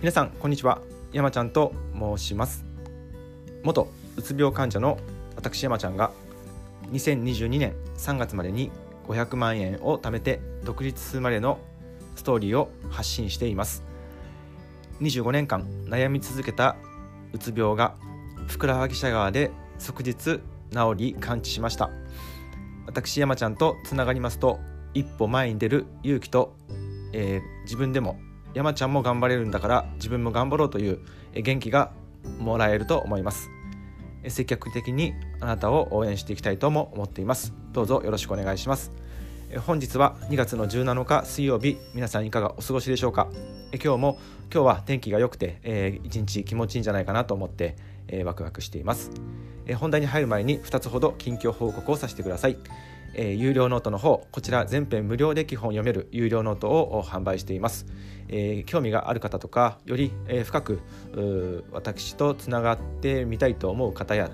皆さんこんにちは。山ちゃんと申します。元うつ病患者の私山ちゃんが2022年3月までに500万円を貯めて独立するまでのストーリーを発信しています。25年間悩み続けたうつ病がふくらはぎシャ川で即日治り完治しました。私山ちゃんとつながりますと一歩前に出る勇気と、えー、自分でも山ちゃんも頑張れるんだから自分も頑張ろうという元気がもらえると思います。積極的にあなたを応援していきたいとも思っています。どうぞよろしくお願いします。本日は2月の17日水曜日皆さんいかがお過ごしでしょうか。今日も今日は天気が良くて、えー、一日気持ちいいんじゃないかなと思って、えー、ワクワクしています、えー、本題に入る前に2つほど近況報告をさせてください。えー、有料ノートの方こちら全編無料で基本読める有料ノートを販売しています、えー、興味がある方とかより、えー、深く私とつながってみたいと思う方や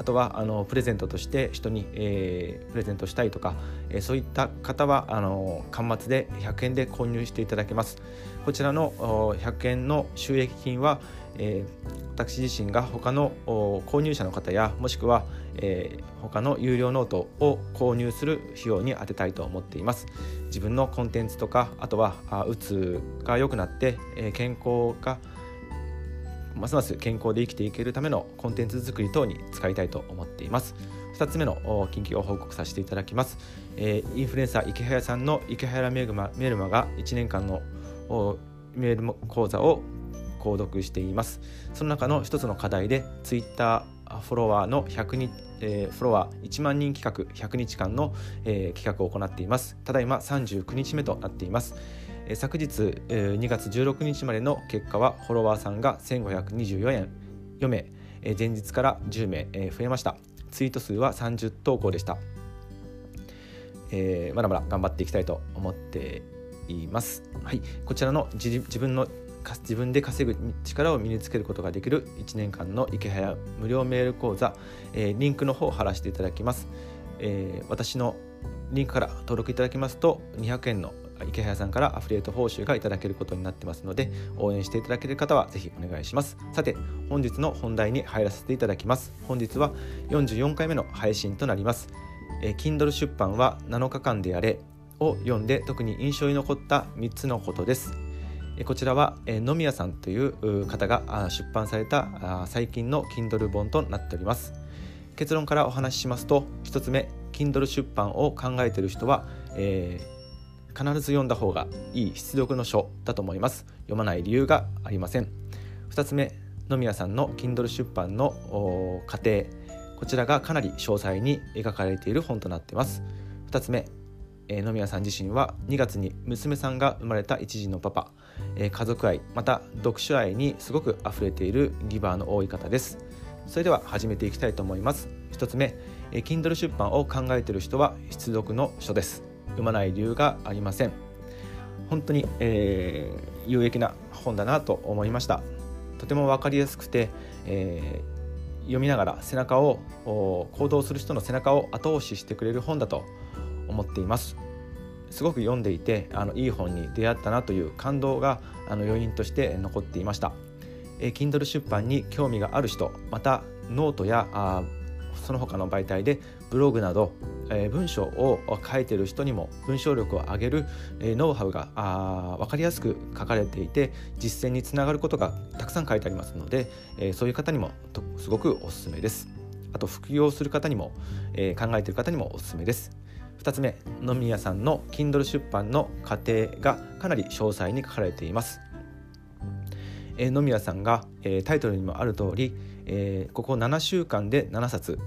あとはあのプレゼントとして人に、えー、プレゼントしたいとか、えー、そういった方はあの端末で100円で購入していただけます。こちらの100円の収益金は、えー、私自身が他の購入者の方やもしくは、えー、他の有料ノートを購入する費用に充てたいと思っています。自分のコンテンツとかあとはあうつが良くなって、え、健康がますます健康で生きていけるためのコンテンツ作り等に使いたいと思っています。2つ目の近況を報告させていただきます、え、インフルエンサーイケハヤさんのイケハヤメルマメルマガ1年間のメール講座を購読しています。その中の一つの課題で Twitter フォロワーの100日、えー、フォロワー1万人企画100日間の、えー、企画を行っています。ただいま39日目となっています、えー、昨日、えー、2月16日までの結果はフォロワーさんが1524円。4名、えー、前日から10名、えー、増えました。ツイート数は30投稿でした、えー、まだまだ頑張っていきたいと思っています。はい、こちらの自分の自分で稼ぐ力を身につけることができる1年間の池早無料メール講座、えー、リンクの方を貼らせていただきます、えー、私のリンクから登録いただきますと200円の池早さんからアフリエイト報酬がいただけることになってますので応援していただける方はぜひお願いします。さて本日の本題に入らせていただきます。本日は44回目の配信となります、えー、Kindle 出版は7日間でやれを読んで特に印象に残った3つのことです。こちらは野宮さんという方が出版された最近の Kindle 本となっております。結論からお話ししますと1つ目 Kindle 出版を考えている人は、えー、必ず読んだ方がいい出力の書だと思います。読まない理由がありません。2つ目野宮さんの Kindle 出版の過程。こちらがかなり詳細に描かれている本となっています。2つ目え野宮さん自身は2月に娘さんが生まれた一児のパパ、え家族愛また読書愛にすごく溢れているギバーの多い方です。それでは始めていきたいと思います。1つ目、え Kindle 出版を考えている人は必読の書です。読まない理由がありません。本当に、えー、有益な本だなと思いました。とても分かりやすくて、えー、読みながら背中を行動する人の背中を後押ししてくれる本だと思っていますすごく読んでいてあのいい本に出会ったなという感動があの余韻として残っていました、えー、Kindle 出版に興味がある人またノートやあその他の媒体でブログなど、えー、文章を書いてる人にも文章力を上げる、えー、ノウハウがあ分かりやすく書かれていて実践につながることがたくさん書いてありますので、えー、そういう方にもすごくおすすめです。あと副業する方にも、え、考えてる方にもおすすめです。2つ目野宮さんの Kindle 出版の過程がかなり詳細に書かれています、えー、野宮さんが、えー、タイトルにもある通り、えー、ここ7週間で7冊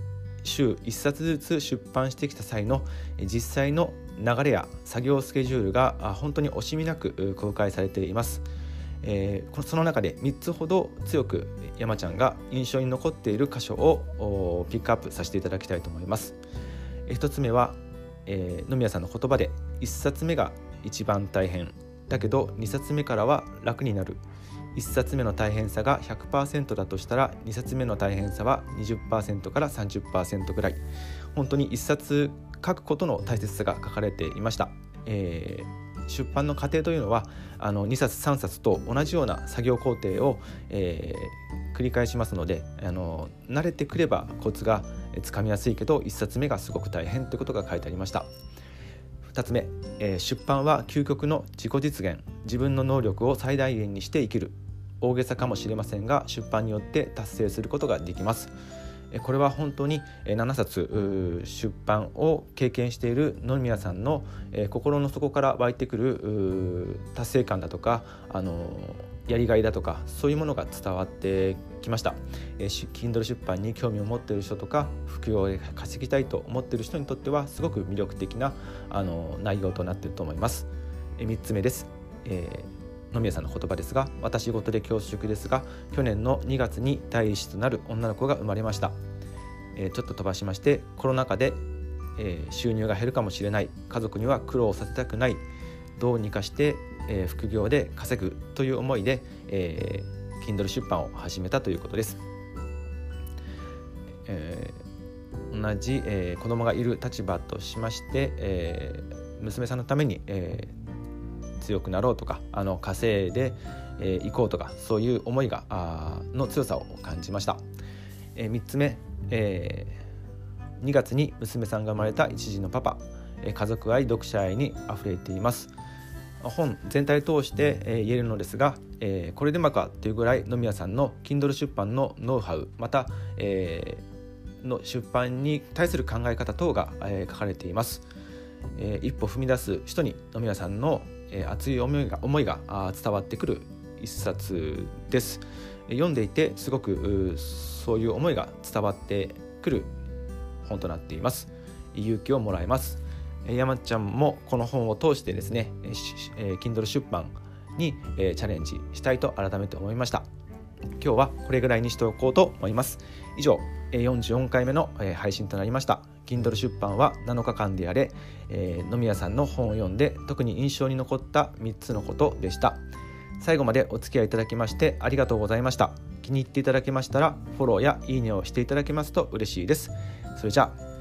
週1冊ずつ出版してきた際の実際の流れや作業スケジュールが本当に惜しみなく公開されています、えー、その中で3つほど強く山ちゃんが印象に残っている箇所をピックアップさせていただきたいと思います。1つ目はえー、野宮さんの言葉で1冊目が一番大変だけど2冊目からは楽になる。1冊目の大変さが100%だとしたら2冊目の大変さは20%から30%ぐらい。本当に1冊書くことの大切さが書かれていました、えー、出版の過程というのはあの2冊3冊と同じような作業工程を、えー、繰り返しますのであの慣れてくればコツがつかみやすいけど1冊目がすごく大変ということが書いてありました。2つ目、えー、出版は究極の自己実現。自分の能力を最大限にして生きる。大げさかもしれませんが出版によって達成することができます。これは本当に7冊出版を経験している野宮さんの心の底から湧いてくる達成感だとかあのやりがいだとかそういうものが伝わってきました。Kindle 出版に興味を持っている人とか副業で稼ぎたいと思っている人にとってはすごく魅力的なあの内容となっていると思います。3つ目です。えー、野宮さんの言葉ですが私事で恐縮ですが去年の2月に第一子となる女の子が生まれました、えー、ちょっと飛ばしましてコロナ禍で、えー、収入が減るかもしれない。家族には苦労させたくない。どうにかしてえー、副業で稼ぐという思いで、えー、Kindle 出版を始めたということです。えー、同じ、えー、子供がいる立場としまして、えー、娘さんのために、えー、強くなろうとかあの稼いで、えー、こうとかそういう思いがあの強さを感じました。えー、3つ目、えー、2月に娘さんが生まれた一児のパパ、えー、家族愛読者愛にあふれています。本全体通して、え言えるのですが、えこれでもかというぐらい野宮さんの Kindle 出版のノウハウまた、えの出版に対する考え方等が、え書かれています、え一歩踏み出す人に野宮さんの、え熱い思いが思いが伝わってくる一冊です。読んでいてすごくそういう思いが伝わってくる本となっています。勇気をもらえます。山ちゃんもこの本を通してですね、えー、Kindle 出版に、えー、チャレンジしたいと改めて思いました。今日はこれぐらいにしておこうと思います。以上44回目の配信となりました。Kindle 出版は7日間でやれ、えー、野宮さんの本を読んで特に印象に残った3つのことでした。最後までお付き合いいただきましてありがとうございました。気に入っていただけましたらフォローやいいねをしていただけますと嬉しいです。それじゃあ